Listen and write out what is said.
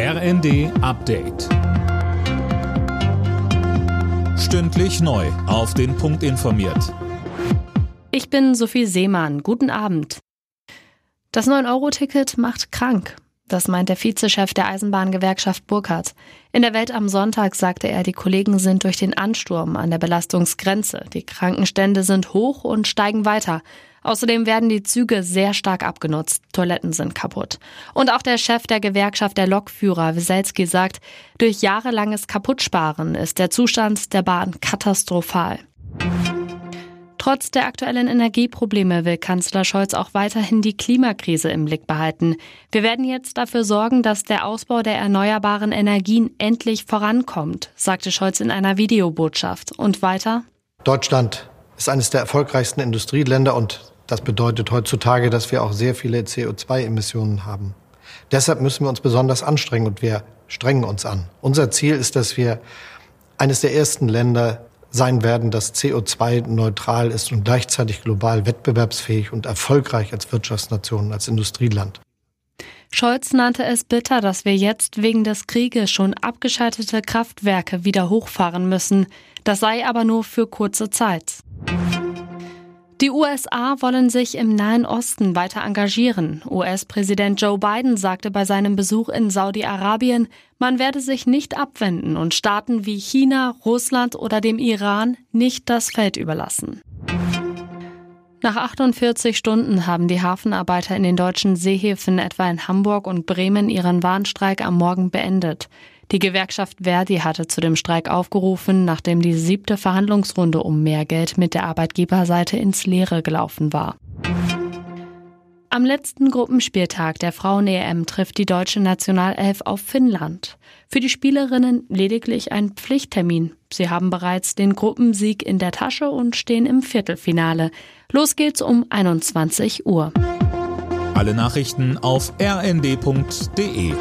RND Update. Stündlich neu. Auf den Punkt informiert. Ich bin Sophie Seemann. Guten Abend. Das 9-Euro-Ticket macht krank. Das meint der Vizechef der Eisenbahngewerkschaft Burkhardt. In der Welt am Sonntag sagte er, die Kollegen sind durch den Ansturm an der Belastungsgrenze. Die Krankenstände sind hoch und steigen weiter. Außerdem werden die Züge sehr stark abgenutzt. Toiletten sind kaputt. Und auch der Chef der Gewerkschaft der Lokführer, Wieselski, sagt, durch jahrelanges Kaputtsparen ist der Zustand der Bahn katastrophal. Trotz der aktuellen Energieprobleme will Kanzler Scholz auch weiterhin die Klimakrise im Blick behalten. Wir werden jetzt dafür sorgen, dass der Ausbau der erneuerbaren Energien endlich vorankommt, sagte Scholz in einer Videobotschaft. Und weiter? Deutschland ist eines der erfolgreichsten Industrieländer und das bedeutet heutzutage, dass wir auch sehr viele CO2-Emissionen haben. Deshalb müssen wir uns besonders anstrengen und wir strengen uns an. Unser Ziel ist, dass wir eines der ersten Länder sein werden, das CO2-neutral ist und gleichzeitig global wettbewerbsfähig und erfolgreich als Wirtschaftsnation, als Industrieland. Scholz nannte es bitter, dass wir jetzt wegen des Krieges schon abgeschaltete Kraftwerke wieder hochfahren müssen. Das sei aber nur für kurze Zeit. Die USA wollen sich im Nahen Osten weiter engagieren. US-Präsident Joe Biden sagte bei seinem Besuch in Saudi-Arabien, man werde sich nicht abwenden und Staaten wie China, Russland oder dem Iran nicht das Feld überlassen. Nach 48 Stunden haben die Hafenarbeiter in den deutschen Seehäfen etwa in Hamburg und Bremen ihren Warnstreik am Morgen beendet. Die Gewerkschaft Verdi hatte zu dem Streik aufgerufen, nachdem die siebte Verhandlungsrunde um mehr Geld mit der Arbeitgeberseite ins Leere gelaufen war. Am letzten Gruppenspieltag der Frauen-EM trifft die deutsche Nationalelf auf Finnland. Für die Spielerinnen lediglich ein Pflichttermin. Sie haben bereits den Gruppensieg in der Tasche und stehen im Viertelfinale. Los geht's um 21 Uhr. Alle Nachrichten auf rnd.de